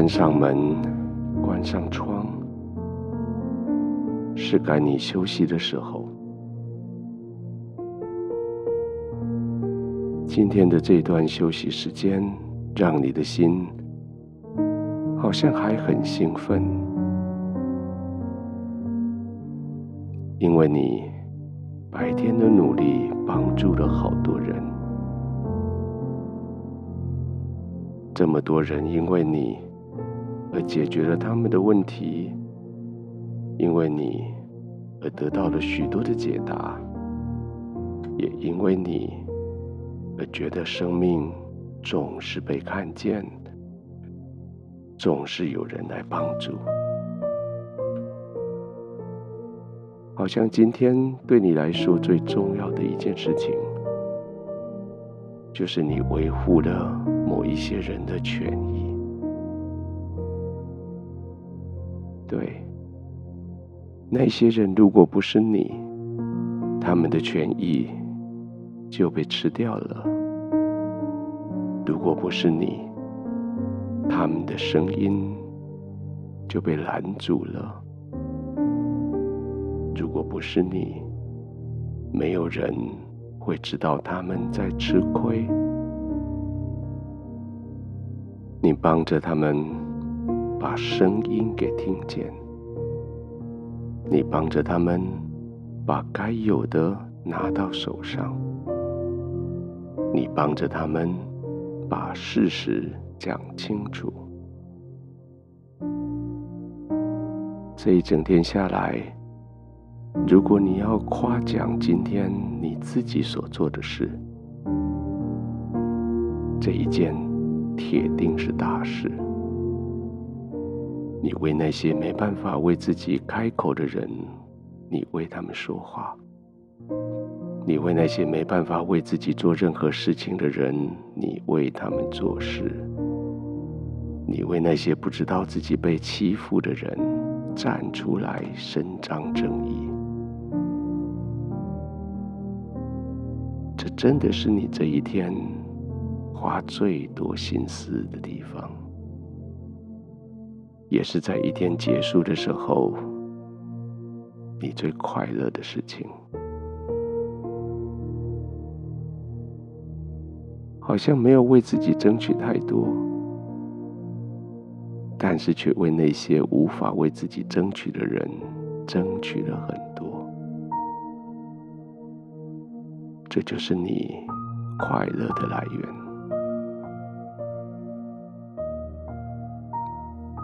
关上门，关上窗，是该你休息的时候。今天的这段休息时间，让你的心好像还很兴奋，因为你白天的努力帮助了好多人。这么多人因为你而解决了他们的问题，因为你而得到了许多的解答，也因为你而觉得生命总是被看见，总是有人来帮助。好像今天对你来说最重要的一件事情，就是你维护了某一些人的权益。对，那些人如果不是你，他们的权益就被吃掉了；如果不是你，他们的声音就被拦阻了；如果不是你，没有人。会知道他们在吃亏，你帮着他们把声音给听见，你帮着他们把该有的拿到手上，你帮着他们把事实讲清楚。这一整天下来。如果你要夸奖今天你自己所做的事，这一件铁定是大事。你为那些没办法为自己开口的人，你为他们说话；你为那些没办法为自己做任何事情的人，你为他们做事；你为那些不知道自己被欺负的人站出来伸张正义。这真的是你这一天花最多心思的地方，也是在一天结束的时候，你最快乐的事情。好像没有为自己争取太多，但是却为那些无法为自己争取的人争取了很多。这就是你快乐的来源。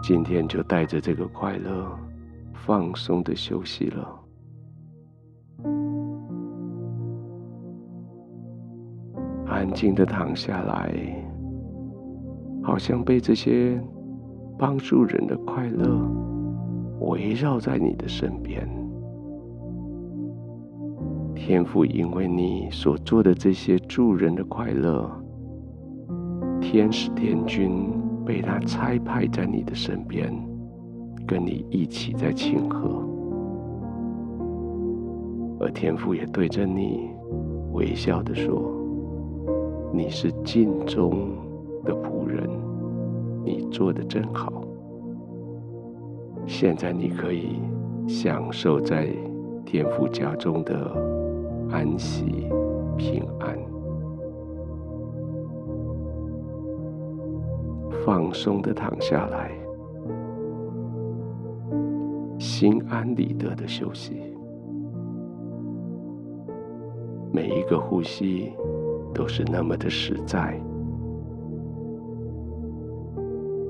今天就带着这个快乐，放松的休息了。安静的躺下来，好像被这些帮助人的快乐围绕在你的身边。天父，因为你所做的这些助人的快乐，天使天军被他差派在你的身边，跟你一起在庆贺。而天父也对着你微笑的说：“你是尽忠的仆人，你做得真好。现在你可以享受在天父家中的。”安息、平安，放松的躺下来，心安理得的休息。每一个呼吸都是那么的实在，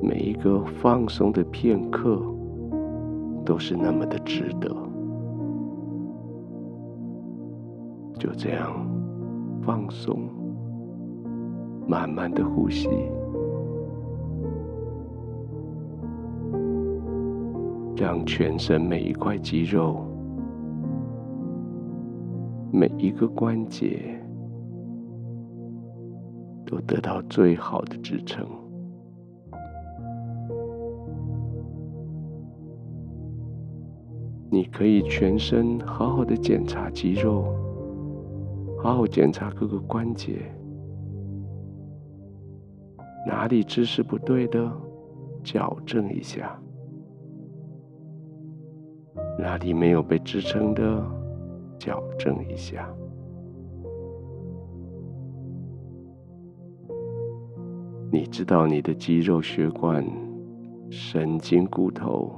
每一个放松的片刻都是那么的值得。就这样放松，慢慢的呼吸，让全身每一块肌肉、每一个关节都得到最好的支撑。你可以全身好好的检查肌肉。好好检查各个关节，哪里姿势不对的，矫正一下。哪里没有被支撑的，矫正一下。你知道你的肌肉、血管、神经、骨头、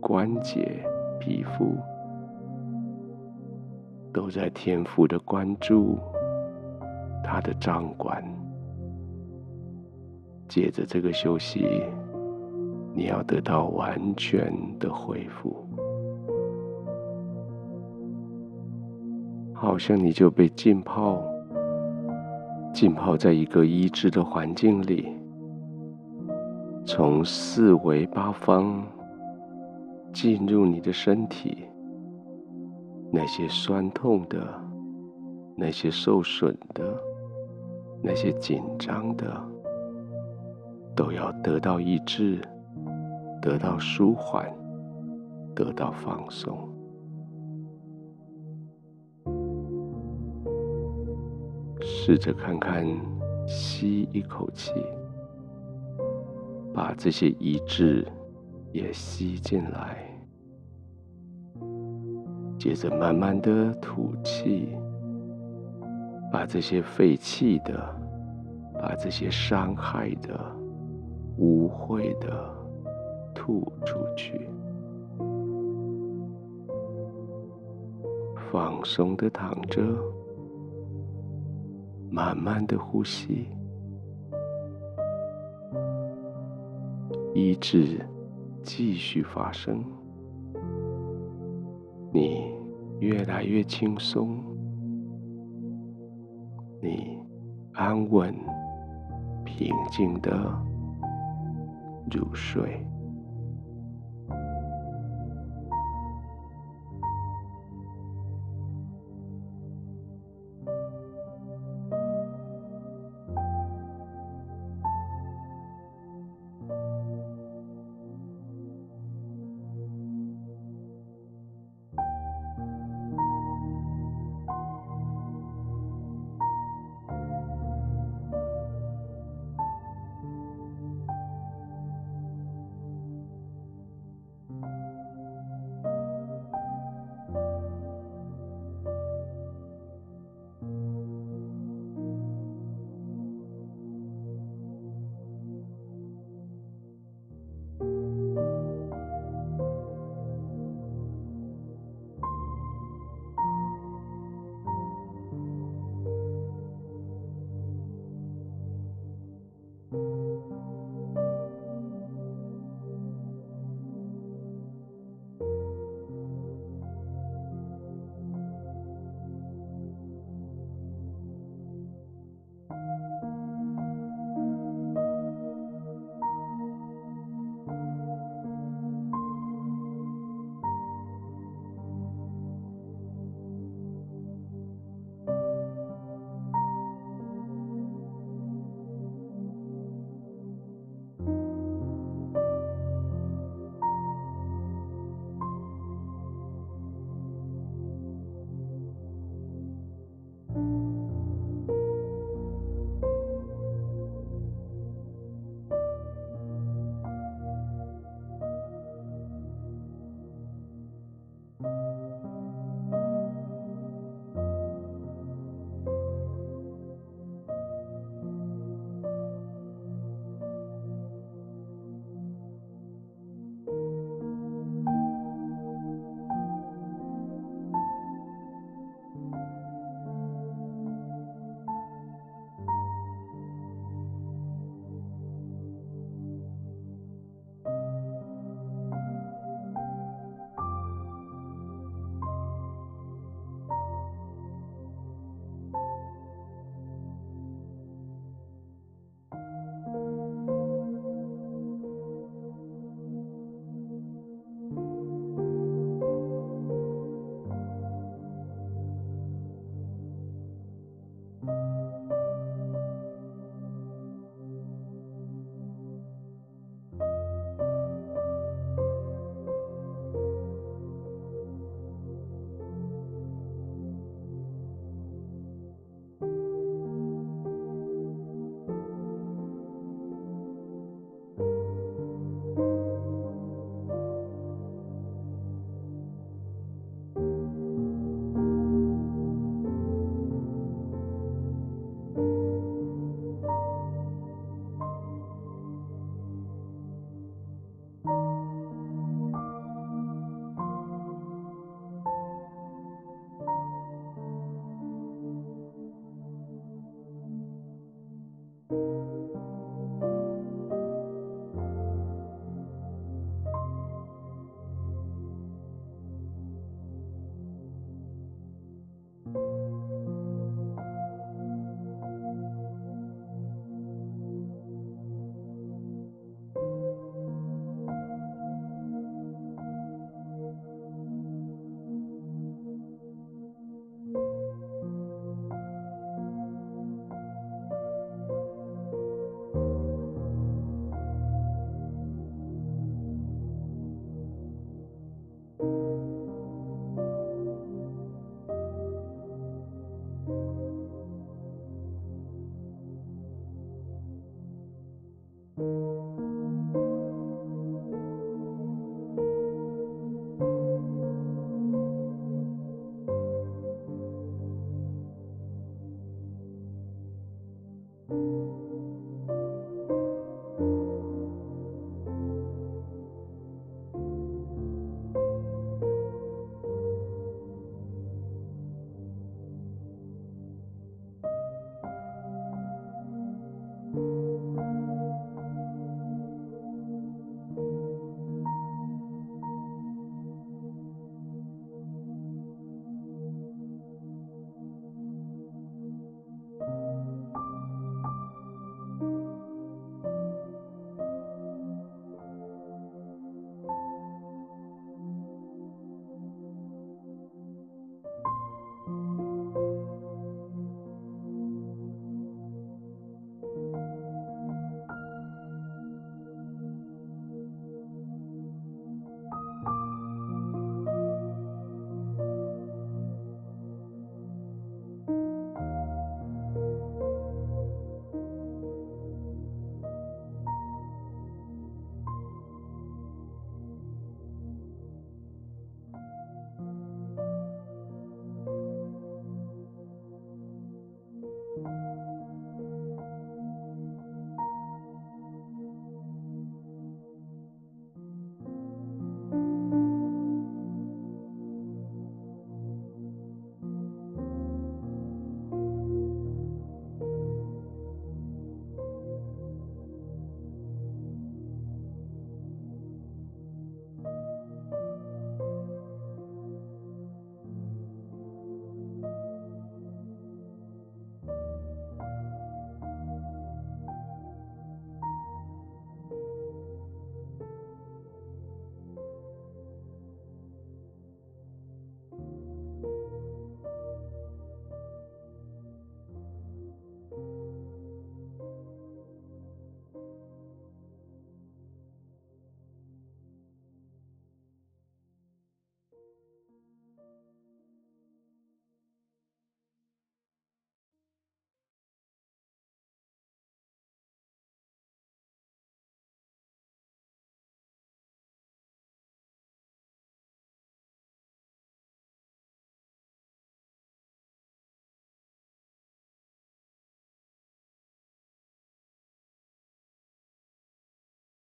关节、皮肤，都在天父的关注，他的掌管。借着这个休息，你要得到完全的恢复，好像你就被浸泡。浸泡在一个医治的环境里，从四围八方进入你的身体，那些酸痛的、那些受损的、那些紧张的，都要得到医治，得到舒缓，得到放松。试着看看，吸一口气，把这些遗志也吸进来，接着慢慢的吐气，把这些废弃的、把这些伤害的、污秽的吐出去，放松的躺着。慢慢的呼吸，医治继续发生。你越来越轻松，你安稳、平静的入睡。